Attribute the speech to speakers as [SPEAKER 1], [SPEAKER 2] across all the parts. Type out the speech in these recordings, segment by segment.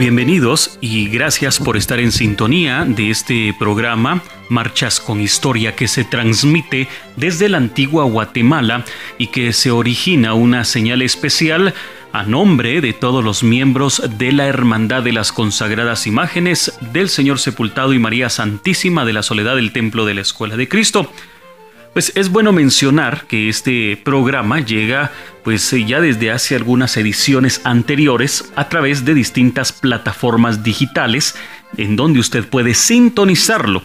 [SPEAKER 1] Bienvenidos y gracias por estar en sintonía de este programa Marchas con Historia que se transmite desde la antigua Guatemala y que se origina una señal especial a nombre de todos los miembros de la Hermandad de las Consagradas Imágenes del Señor Sepultado y María Santísima de la Soledad del Templo de la Escuela de Cristo. Pues es bueno mencionar que este programa llega pues eh, ya desde hace algunas ediciones anteriores a través de distintas plataformas digitales en donde usted puede sintonizarlo.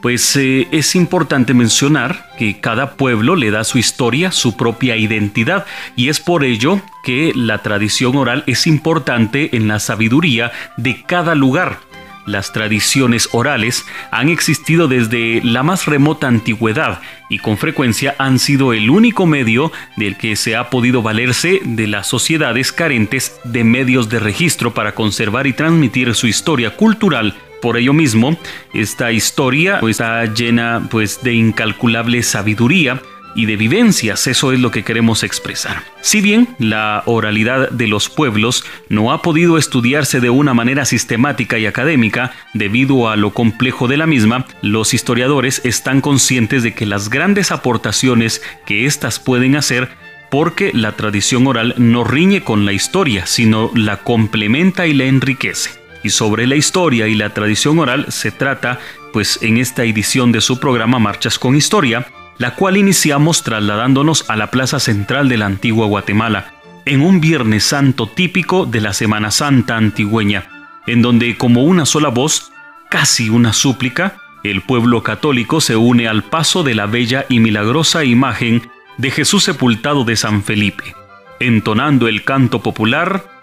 [SPEAKER 1] Pues eh, es importante mencionar que cada pueblo le da su historia, su propia identidad, y es por ello que la tradición oral es importante en la sabiduría de cada lugar las tradiciones orales han existido desde la más remota antigüedad y con frecuencia han sido el único medio del que se ha podido valerse de las sociedades carentes de medios de registro para conservar y transmitir su historia cultural. Por ello mismo, esta historia está llena pues, de incalculable sabiduría y de vivencias, eso es lo que queremos expresar. Si bien la oralidad de los pueblos no ha podido estudiarse de una manera sistemática y académica debido a lo complejo de la misma, los historiadores están conscientes de que las grandes aportaciones que éstas pueden hacer porque la tradición oral no riñe con la historia, sino la complementa y la enriquece. Y sobre la historia y la tradición oral se trata, pues en esta edición de su programa Marchas con Historia, la cual iniciamos trasladándonos a la plaza central de la antigua Guatemala, en un Viernes Santo típico de la Semana Santa antigüeña, en donde como una sola voz, casi una súplica, el pueblo católico se une al paso de la bella y milagrosa imagen de Jesús sepultado de San Felipe, entonando el canto popular,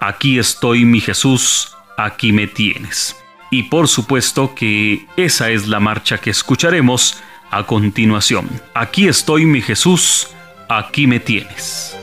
[SPEAKER 1] Aquí estoy mi Jesús, aquí me tienes. Y por supuesto que esa es la marcha que escucharemos a continuación. Aquí estoy mi Jesús, aquí me tienes.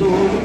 [SPEAKER 1] todo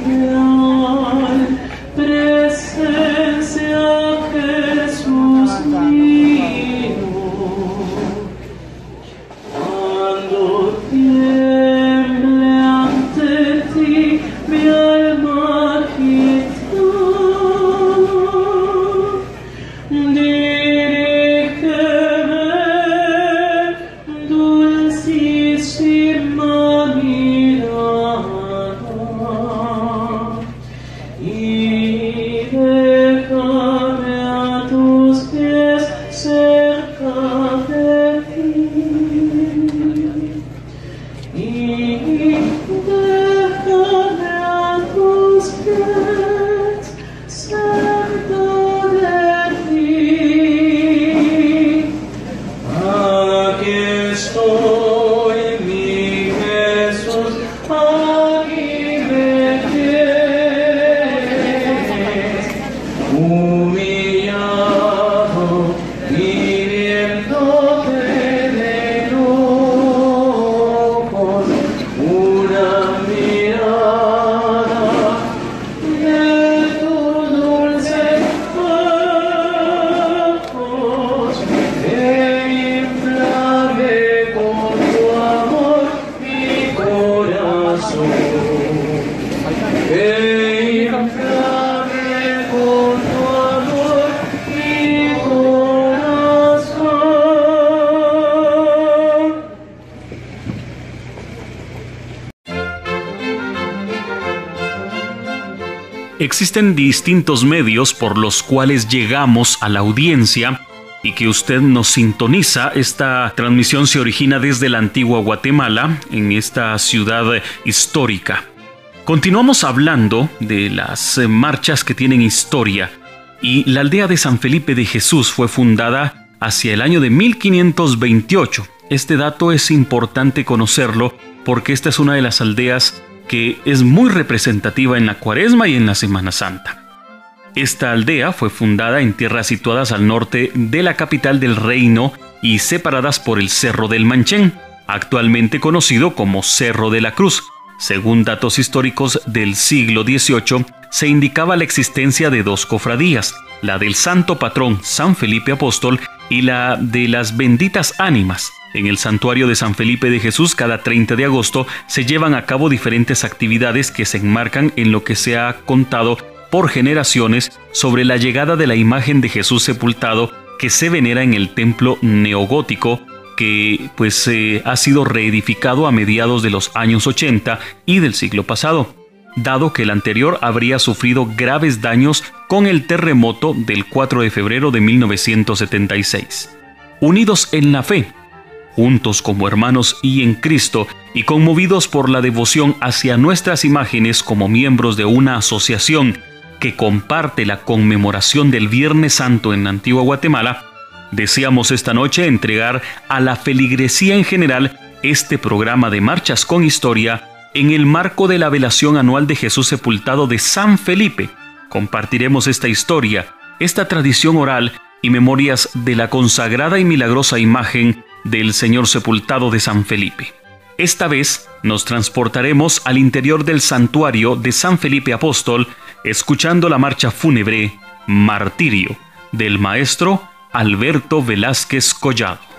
[SPEAKER 1] Existen distintos medios por los cuales llegamos a la audiencia y que usted nos sintoniza. Esta transmisión se origina desde la antigua Guatemala, en esta ciudad histórica. Continuamos hablando de las marchas que tienen historia y la aldea de San Felipe de Jesús fue fundada hacia el año de 1528. Este dato es importante conocerlo porque esta es una de las aldeas que es muy representativa en la Cuaresma y en la Semana Santa. Esta aldea fue fundada en tierras situadas al norte de la capital del reino y separadas por el Cerro del Manchén, actualmente conocido como Cerro de la Cruz. Según datos históricos del siglo XVIII, se indicaba la existencia de dos cofradías, la del santo patrón San Felipe Apóstol y la de las benditas ánimas, en el santuario de San Felipe de Jesús cada 30 de agosto se llevan a cabo diferentes actividades que se enmarcan en lo que se ha contado por generaciones sobre la llegada de la imagen de Jesús sepultado que se venera en el templo neogótico que pues eh, ha sido reedificado a mediados de los años 80 y del siglo pasado, dado que el anterior habría sufrido graves daños con el terremoto del 4 de febrero de 1976. Unidos en la fe, juntos como hermanos y en Cristo, y conmovidos por la devoción hacia nuestras imágenes como miembros de una asociación que comparte la conmemoración del Viernes Santo en Antigua Guatemala, deseamos esta noche entregar a la feligresía en general este programa de Marchas con Historia en el marco de la velación anual de Jesús sepultado de San Felipe. Compartiremos esta historia, esta tradición oral y memorias de la consagrada y milagrosa imagen del Señor sepultado de San Felipe. Esta vez nos transportaremos al interior del santuario de San Felipe Apóstol, escuchando la marcha fúnebre Martirio del maestro Alberto Velázquez Collado.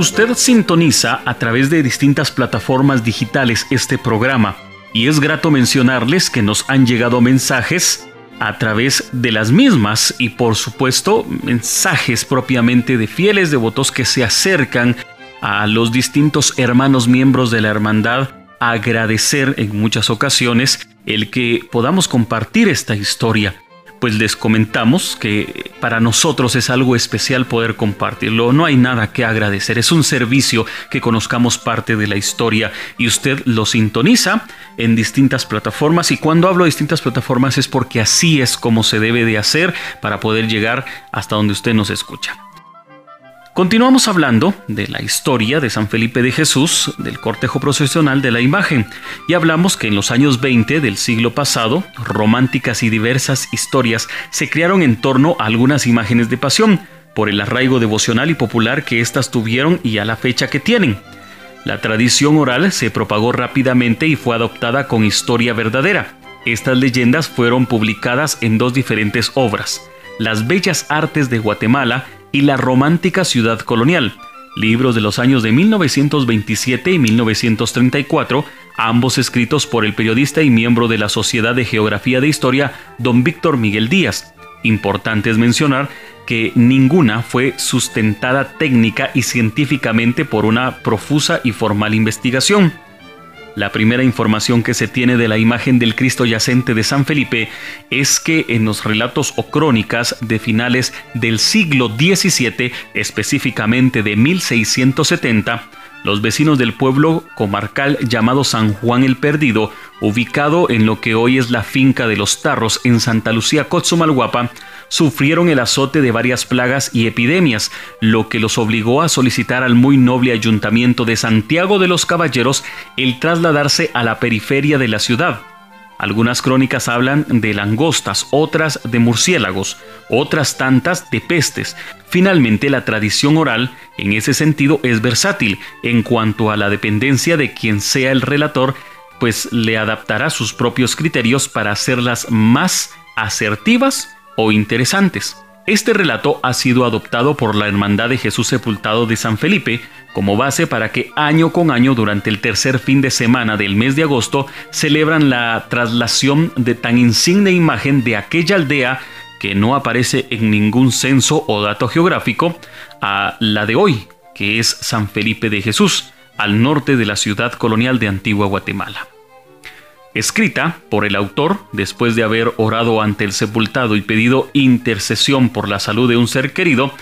[SPEAKER 1] Usted sintoniza a través de distintas plataformas digitales este programa y es grato mencionarles que nos han llegado mensajes a través de las mismas y por supuesto mensajes propiamente de fieles devotos que se acercan a los distintos hermanos miembros de la hermandad. A agradecer en muchas ocasiones el que podamos compartir esta historia pues les comentamos que para nosotros es algo especial poder compartirlo. No hay nada que agradecer. Es un servicio que conozcamos parte de la historia y usted lo sintoniza en distintas plataformas. Y cuando hablo de distintas plataformas es porque así es como se debe de hacer para poder llegar hasta donde usted nos escucha. Continuamos hablando de la historia de San Felipe de Jesús, del cortejo procesional de la imagen, y hablamos que en los años 20 del siglo pasado, románticas y diversas historias se crearon en torno a algunas imágenes de pasión, por el arraigo devocional y popular que éstas tuvieron y a la fecha que tienen. La tradición oral se propagó rápidamente y fue adoptada con historia verdadera. Estas leyendas fueron publicadas en dos diferentes obras, Las Bellas Artes de Guatemala y La Romántica Ciudad Colonial, libros de los años de 1927 y 1934, ambos escritos por el periodista y miembro de la Sociedad de Geografía de Historia, don Víctor Miguel Díaz. Importante es mencionar que ninguna fue sustentada técnica y científicamente por una profusa y formal investigación. La primera información que se tiene de la imagen del Cristo yacente de San Felipe es que en los relatos o crónicas de finales del siglo XVII, específicamente de 1670, los vecinos del pueblo comarcal llamado San Juan el Perdido, ubicado en lo que hoy es la finca de los Tarros en Santa Lucía, Cotzumalguapa, sufrieron el azote de varias plagas y epidemias, lo que los obligó a solicitar al muy noble ayuntamiento de Santiago de los Caballeros el trasladarse a la periferia de la ciudad. Algunas crónicas hablan de langostas, otras de murciélagos, otras tantas de pestes. Finalmente, la tradición oral, en ese sentido, es versátil en cuanto a la dependencia de quien sea el relator, pues le adaptará sus propios criterios para hacerlas más asertivas o interesantes. Este relato ha sido adoptado por la Hermandad de Jesús Sepultado de San Felipe como base para que año con año durante el tercer fin de semana del mes de agosto celebran la traslación de tan insigne imagen de aquella aldea que no aparece en ningún censo o dato geográfico a la de hoy, que es San Felipe de Jesús, al norte de la ciudad colonial de Antigua Guatemala escrita por el autor después de haber orado ante el sepultado y pedido intercesión por la salud de un ser querido,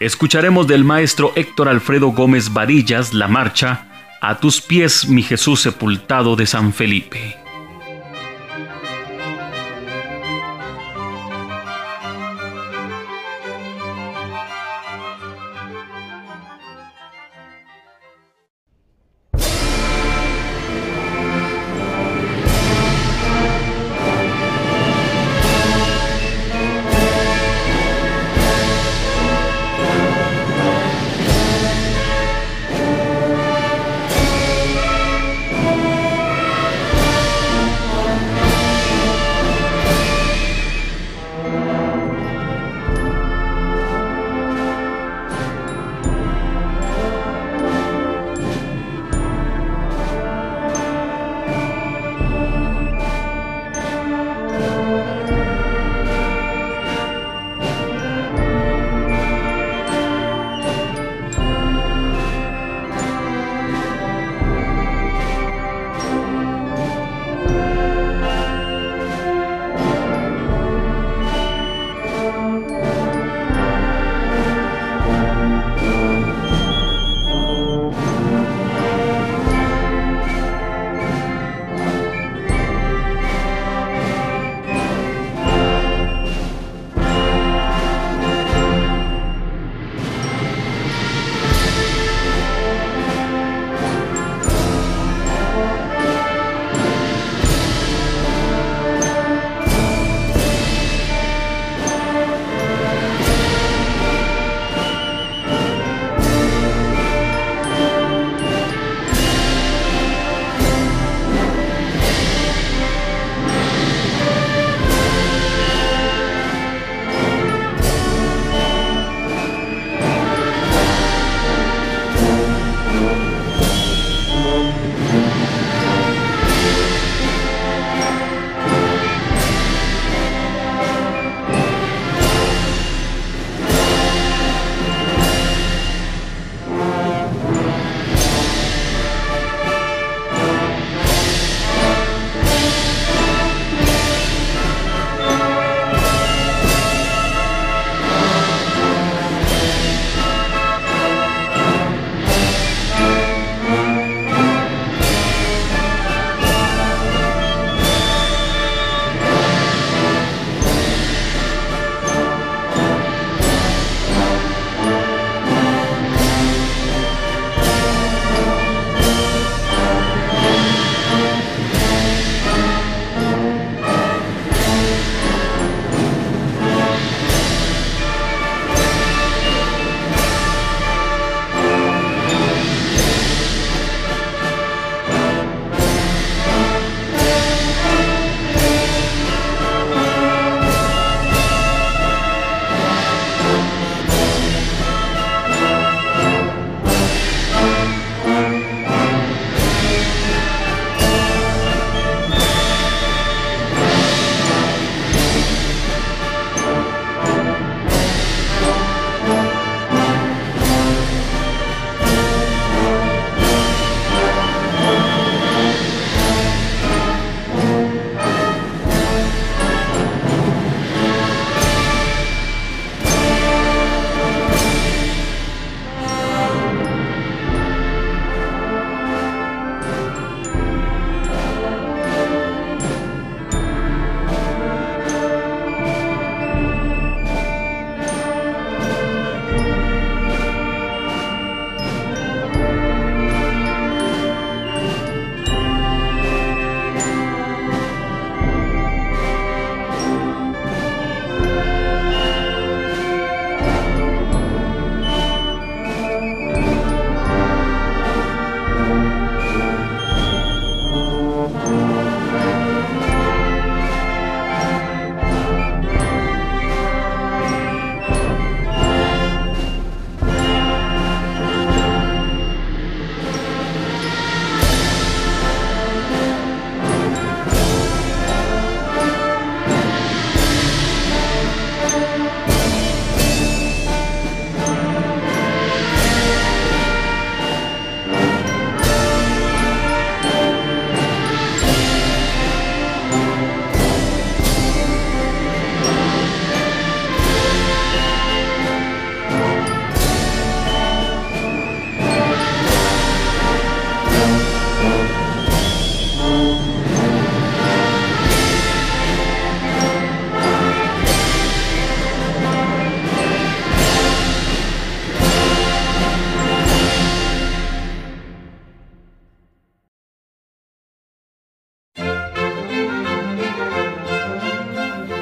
[SPEAKER 1] escucharemos del maestro Héctor Alfredo Gómez Varillas la marcha A tus pies, mi Jesús sepultado de San Felipe.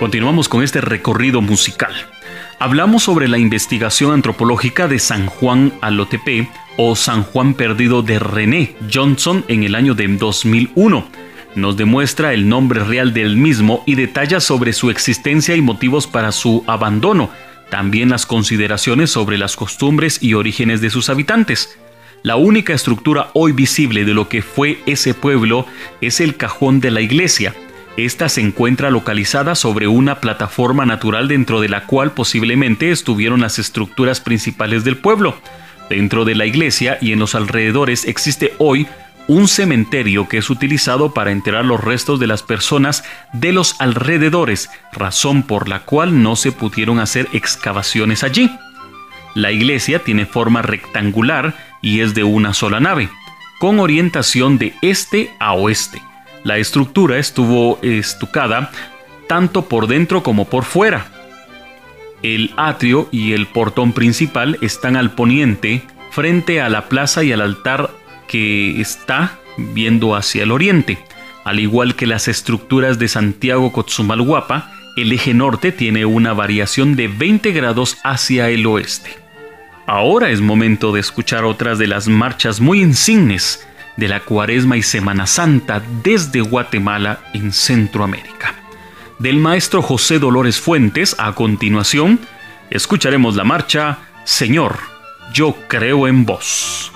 [SPEAKER 1] Continuamos con este recorrido musical. Hablamos sobre la investigación antropológica de San Juan Alotepe o San Juan Perdido de René Johnson en el año de 2001. Nos demuestra el nombre real del mismo y detalla sobre su existencia y motivos para su abandono, también las consideraciones sobre las costumbres y orígenes de sus habitantes. La única estructura hoy visible de lo que fue ese pueblo es el cajón de la iglesia, esta se encuentra localizada sobre una plataforma natural dentro de la cual posiblemente estuvieron las estructuras principales del pueblo. Dentro de la iglesia y en los alrededores existe hoy un cementerio que es utilizado para enterrar los restos de las personas de los alrededores, razón por la cual no se pudieron hacer excavaciones allí. La iglesia tiene forma rectangular y es de una sola nave, con orientación de este a oeste. La estructura estuvo estucada tanto por dentro como por fuera. El atrio y el portón principal están al poniente, frente a la plaza y al altar que está viendo hacia el oriente. Al igual que las estructuras de Santiago Cotzumalguapa, el eje norte tiene una variación de 20 grados hacia el oeste. Ahora es momento de escuchar otras de las marchas muy insignes de la Cuaresma y Semana Santa desde Guatemala en Centroamérica. Del maestro José Dolores Fuentes, a continuación, escucharemos la marcha Señor, yo creo en vos.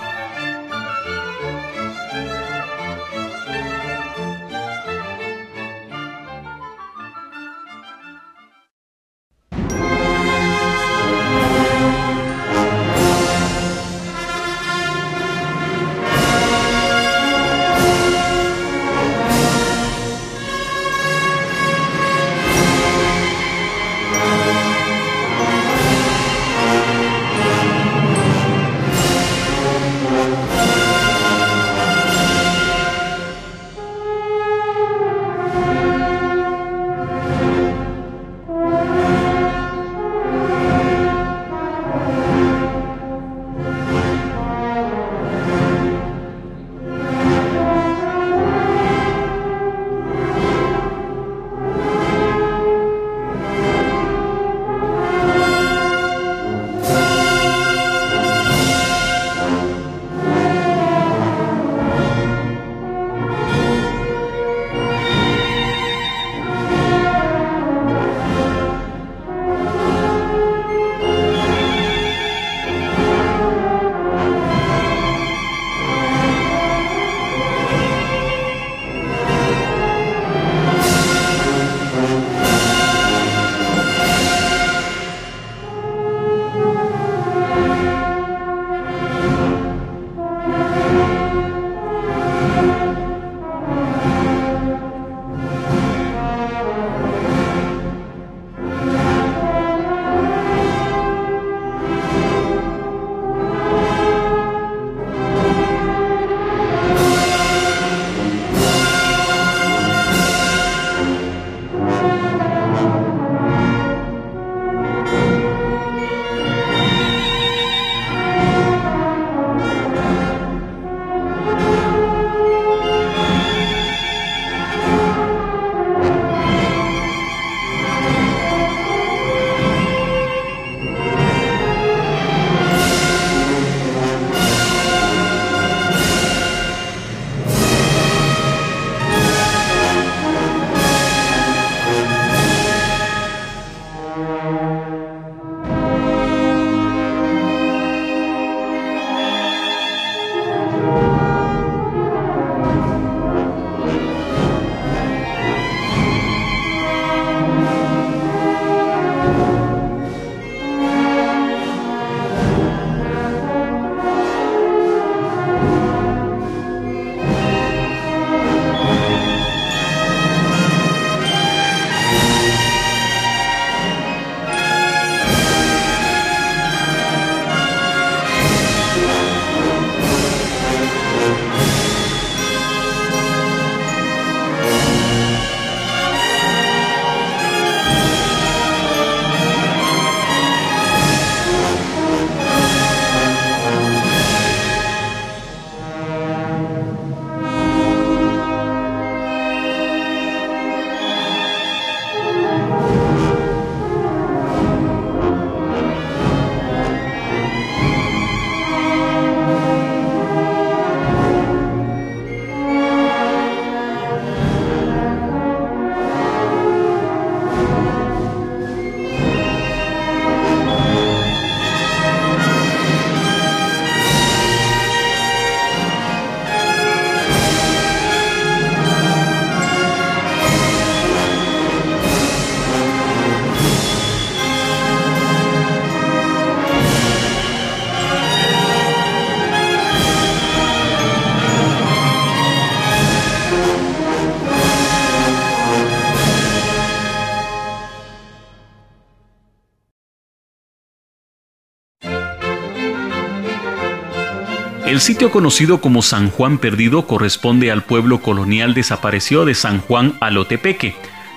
[SPEAKER 1] El sitio conocido como San Juan Perdido corresponde al pueblo colonial desaparecido de San Juan Alotepeque,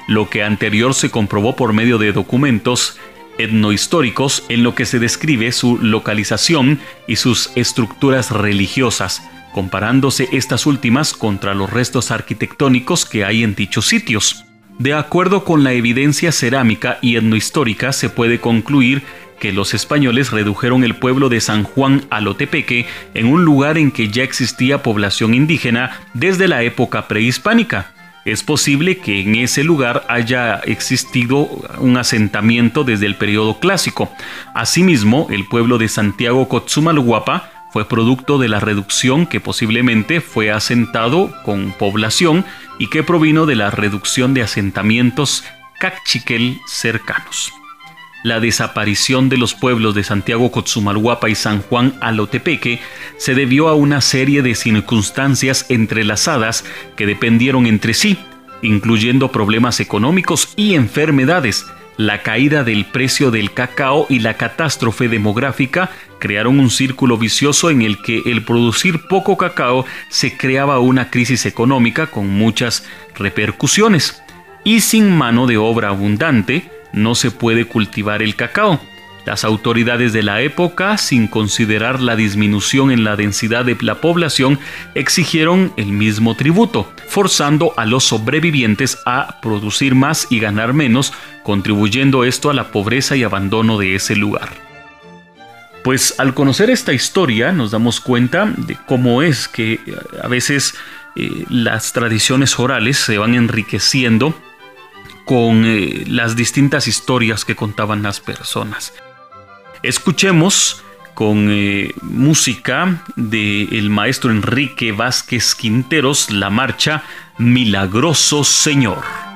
[SPEAKER 1] lo que anterior se comprobó por medio de documentos etnohistóricos en lo que se describe su localización y sus estructuras religiosas, comparándose estas últimas contra los restos arquitectónicos que hay en dichos sitios. De acuerdo con la evidencia cerámica y etnohistórica, se puede concluir que los españoles redujeron el pueblo de San Juan Alotepeque en un lugar en que ya existía población indígena desde la época prehispánica. Es posible que en ese lugar haya existido un asentamiento desde el periodo clásico. Asimismo, el pueblo de Santiago Cotzumalguapa fue producto de la reducción que posiblemente fue asentado con población y que provino de la reducción de asentamientos cachiquel cercanos. La desaparición de los pueblos de Santiago Cotzumalguapa y San Juan Alotepeque se debió a una serie de circunstancias entrelazadas que dependieron entre sí, incluyendo problemas económicos y enfermedades, la caída del precio del cacao y la catástrofe demográfica crearon un círculo vicioso en el que el producir poco cacao se creaba una crisis económica con muchas repercusiones. Y sin mano de obra abundante, no se puede cultivar el cacao. Las autoridades de la época, sin considerar la disminución en la densidad de la población, exigieron el mismo tributo, forzando a los sobrevivientes a producir más y ganar menos, contribuyendo esto a la pobreza y abandono de ese lugar. Pues al conocer esta historia nos damos cuenta de cómo es que eh, a veces eh, las tradiciones orales se van enriqueciendo con eh, las distintas historias que contaban las personas. Escuchemos con eh, música del maestro Enrique Vázquez Quinteros la marcha Milagroso Señor.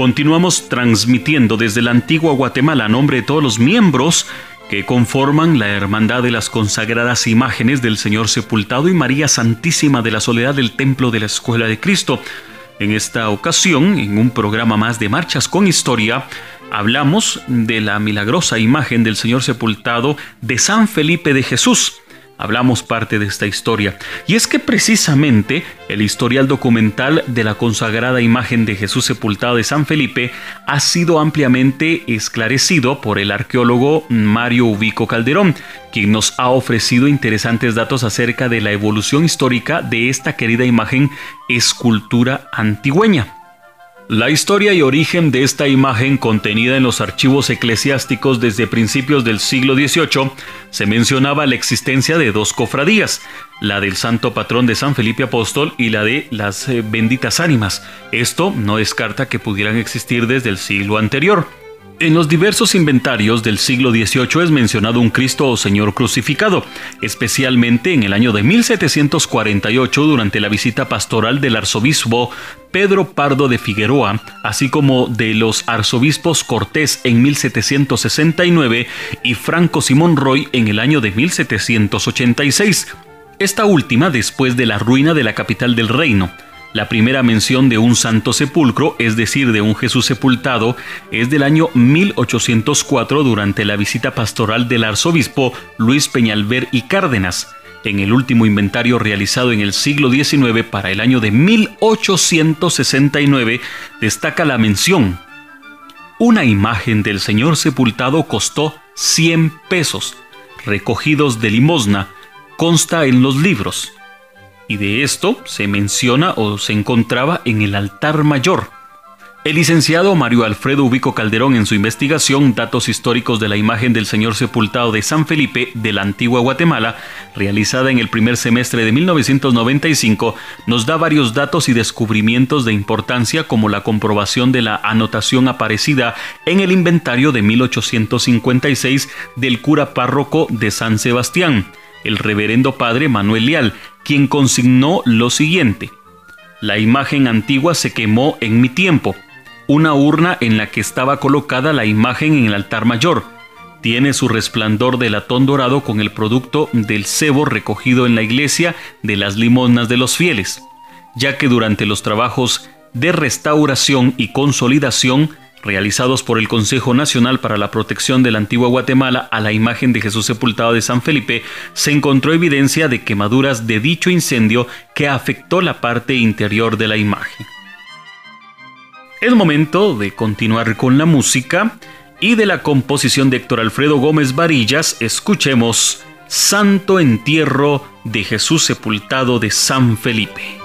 [SPEAKER 1] Continuamos transmitiendo desde la antigua Guatemala a nombre de todos los miembros que conforman la Hermandad de las Consagradas Imágenes del Señor Sepultado y María Santísima de la Soledad del Templo de la Escuela de Cristo. En esta ocasión, en un programa más de Marchas con Historia, hablamos de la milagrosa imagen del Señor Sepultado de San Felipe de Jesús hablamos parte de esta historia. Y es que precisamente el historial documental de la consagrada imagen de Jesús sepultado de San Felipe ha sido ampliamente esclarecido por el arqueólogo Mario Ubico Calderón, quien nos ha ofrecido interesantes datos acerca de la evolución histórica de esta querida imagen escultura antigüeña. La historia y origen de esta imagen contenida en los archivos eclesiásticos desde principios del siglo XVIII se mencionaba la existencia de dos cofradías, la del santo patrón de San Felipe Apóstol y la de las eh, benditas ánimas. Esto no descarta que pudieran existir desde el siglo anterior. En los diversos inventarios del siglo XVIII es mencionado un Cristo o Señor crucificado, especialmente en el año de 1748 durante la visita pastoral del arzobispo Pedro Pardo de Figueroa, así como de los arzobispos Cortés en 1769 y Franco Simón Roy en el año de 1786. Esta última después de la ruina de la capital del reino. La primera mención de un santo sepulcro, es decir, de un Jesús sepultado, es del año 1804 durante la visita pastoral del arzobispo Luis Peñalver y Cárdenas. En el último inventario realizado en el siglo XIX para el año de 1869 destaca la mención. Una imagen del Señor sepultado costó 100 pesos, recogidos de limosna, consta en los libros y de esto se menciona o se encontraba en el altar mayor. El licenciado Mario Alfredo Ubico Calderón en su investigación Datos históricos de la imagen del Señor sepultado de San Felipe de la antigua Guatemala, realizada en el primer semestre de 1995, nos da varios datos y descubrimientos de importancia como la comprobación de la anotación aparecida en el inventario de 1856 del cura párroco de San Sebastián, el reverendo padre Manuel Leal, quien consignó lo siguiente. La imagen antigua se quemó en mi tiempo, una urna en la que estaba colocada la imagen en el altar mayor. Tiene su resplandor de latón dorado con el producto del cebo recogido en la iglesia de las limonas de los fieles, ya que durante los trabajos de restauración y consolidación realizados por el Consejo Nacional para la Protección de la Antigua Guatemala a la imagen de Jesús sepultado de San Felipe, se encontró evidencia de quemaduras de dicho incendio que afectó la parte interior de la imagen. Es momento de continuar con la música y de la composición de Héctor Alfredo Gómez Varillas, escuchemos Santo Entierro de Jesús sepultado de San Felipe.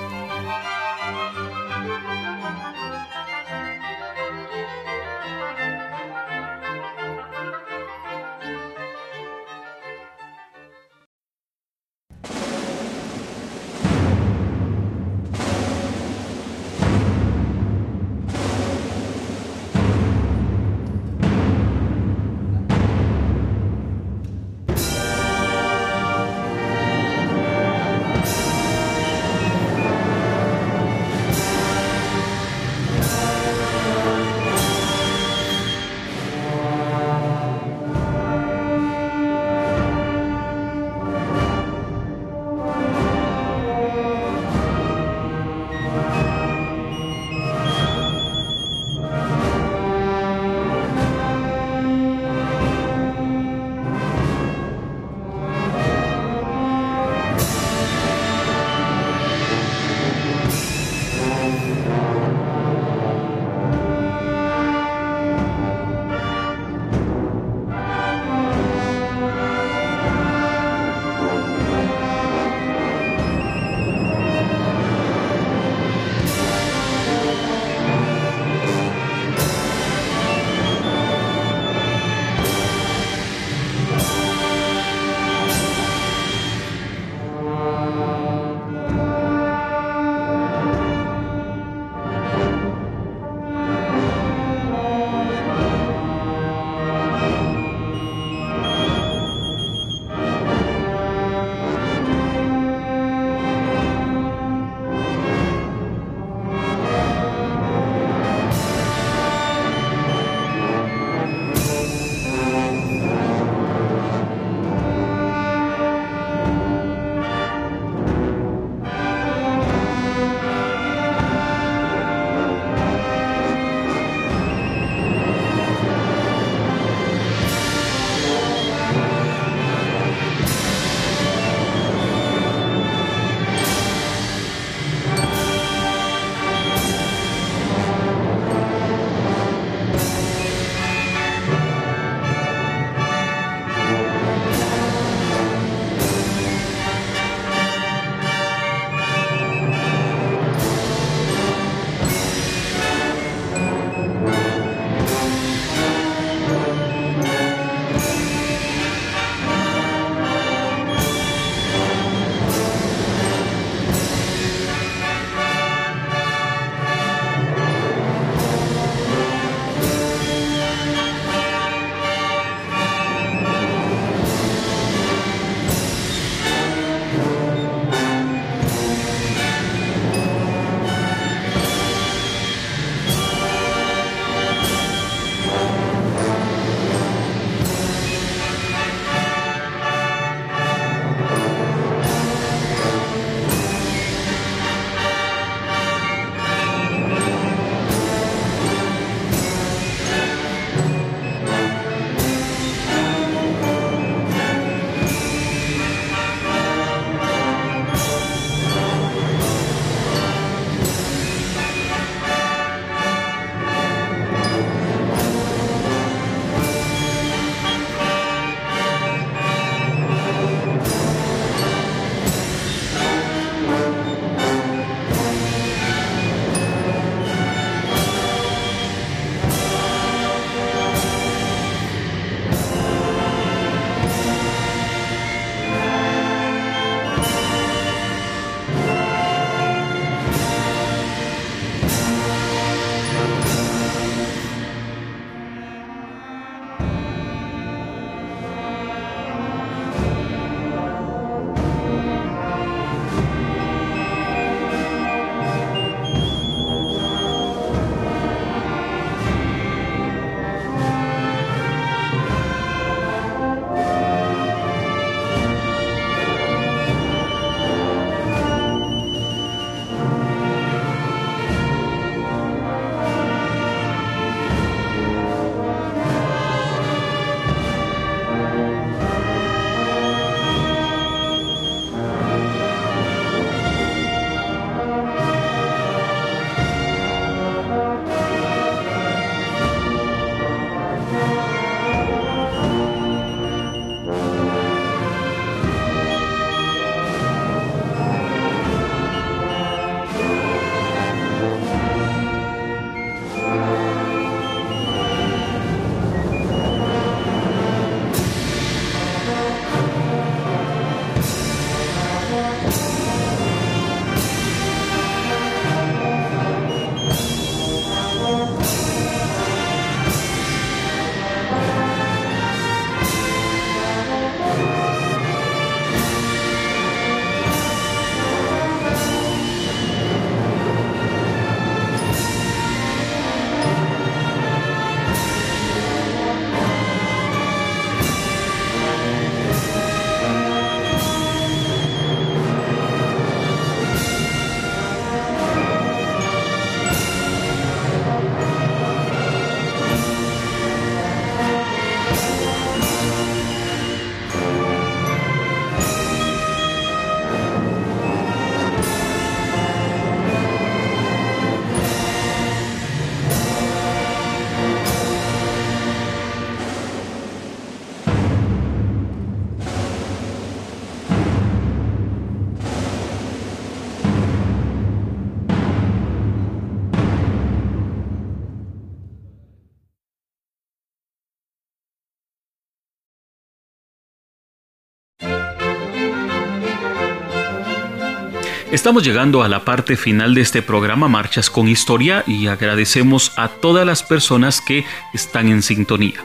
[SPEAKER 1] Estamos llegando a la parte final de este programa Marchas con Historia y agradecemos a todas las personas que están en sintonía.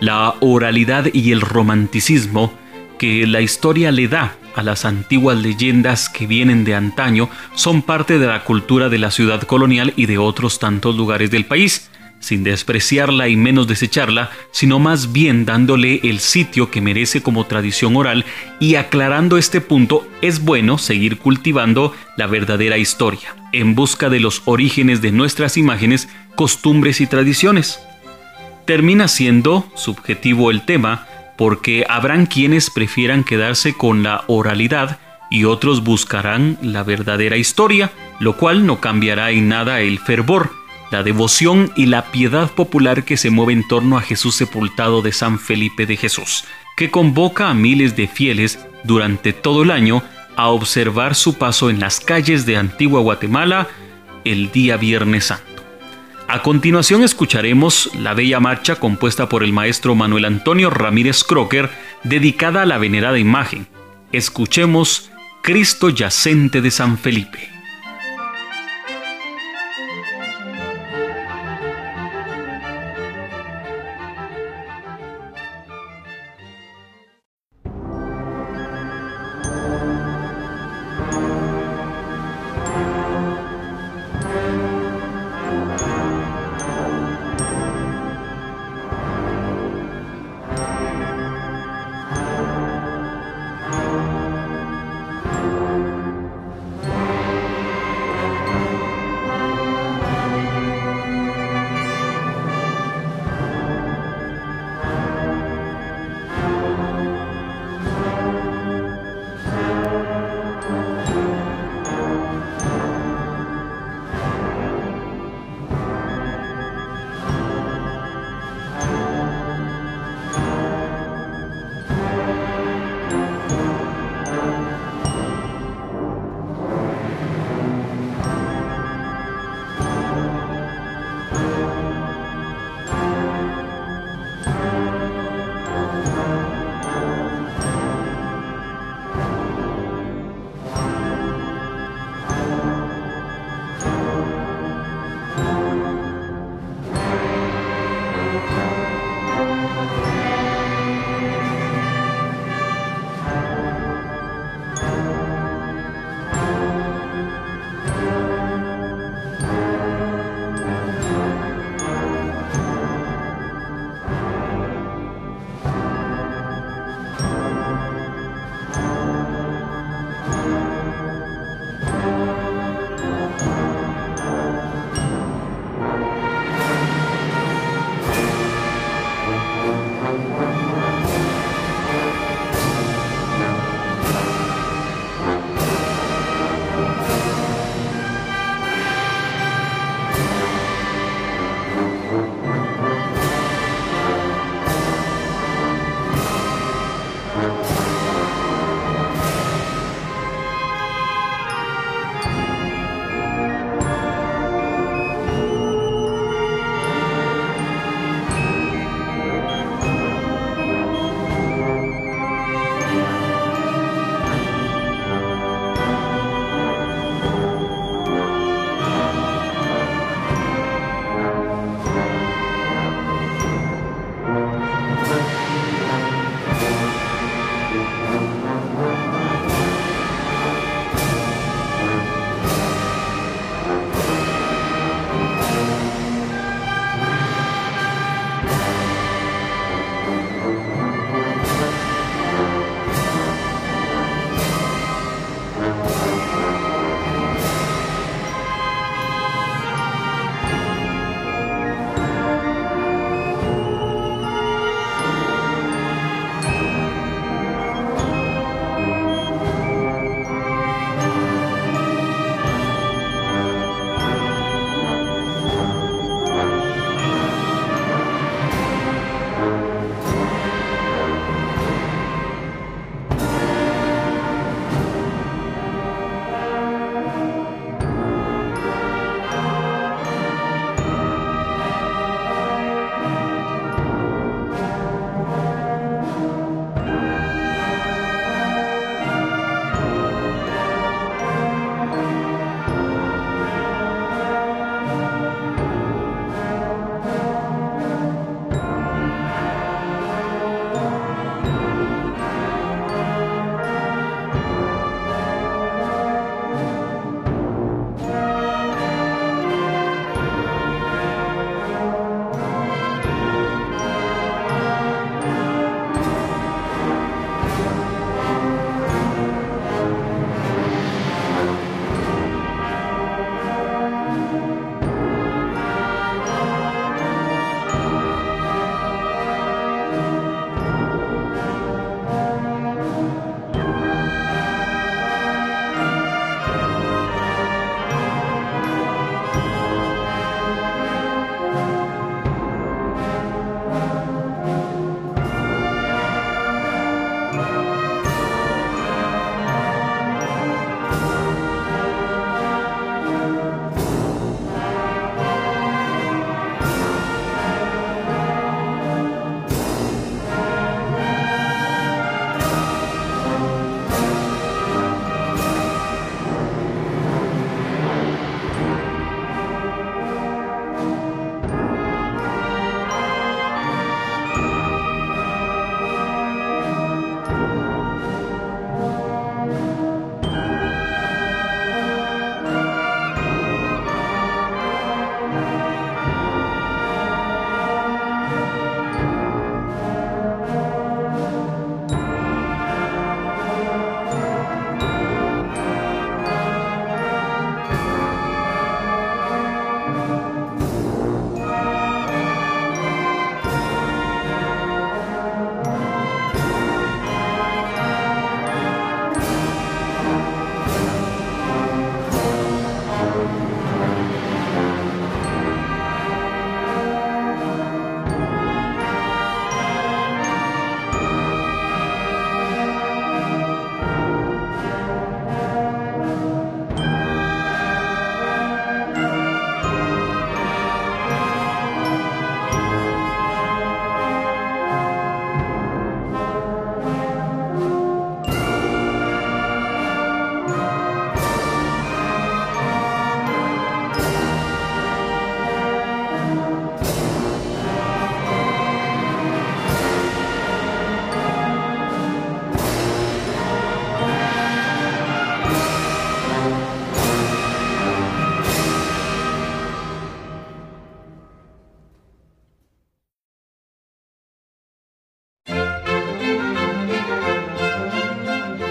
[SPEAKER 1] La oralidad y el romanticismo que la historia le da a las antiguas leyendas que vienen de antaño son parte de la cultura de la ciudad colonial y de otros tantos lugares del país sin despreciarla y menos desecharla, sino más bien dándole el sitio que merece como tradición oral y aclarando este punto, es bueno seguir cultivando la verdadera historia, en busca de los orígenes de nuestras imágenes, costumbres y tradiciones. Termina siendo subjetivo el tema, porque habrán quienes prefieran quedarse con la oralidad y otros buscarán la verdadera historia, lo cual no cambiará en nada el fervor la devoción y la piedad popular que se mueve en torno a Jesús sepultado de San Felipe de Jesús, que convoca a miles de fieles durante todo el año a observar su paso en las calles de Antigua Guatemala el día Viernes Santo. A continuación escucharemos la bella marcha compuesta por el maestro Manuel Antonio Ramírez Crocker dedicada a la venerada imagen. Escuchemos Cristo yacente de San Felipe.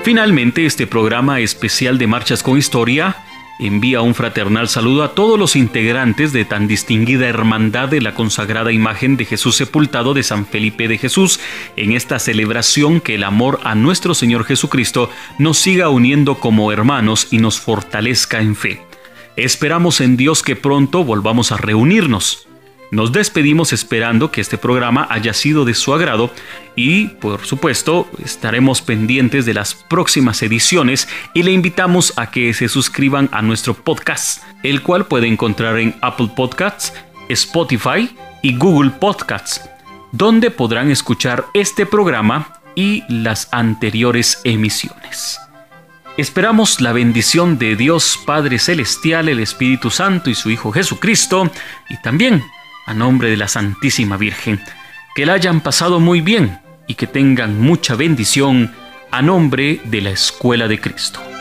[SPEAKER 1] Finalmente, este programa especial de Marchas con Historia envía un fraternal saludo a todos los integrantes de tan distinguida hermandad de la consagrada imagen de Jesús sepultado de San Felipe de Jesús en esta celebración que el amor a nuestro Señor Jesucristo nos siga uniendo como hermanos y nos fortalezca en fe. Esperamos en Dios que pronto volvamos a reunirnos. Nos despedimos esperando que este programa haya sido de su agrado y, por supuesto, estaremos pendientes de las próximas ediciones y le invitamos a que se suscriban a nuestro podcast, el cual puede encontrar en Apple Podcasts, Spotify y Google Podcasts, donde podrán escuchar este programa y las anteriores emisiones. Esperamos la bendición de Dios Padre Celestial, el Espíritu Santo y su Hijo Jesucristo, y también a nombre de la Santísima Virgen. Que la hayan pasado muy bien y que tengan mucha bendición a nombre de la Escuela de Cristo.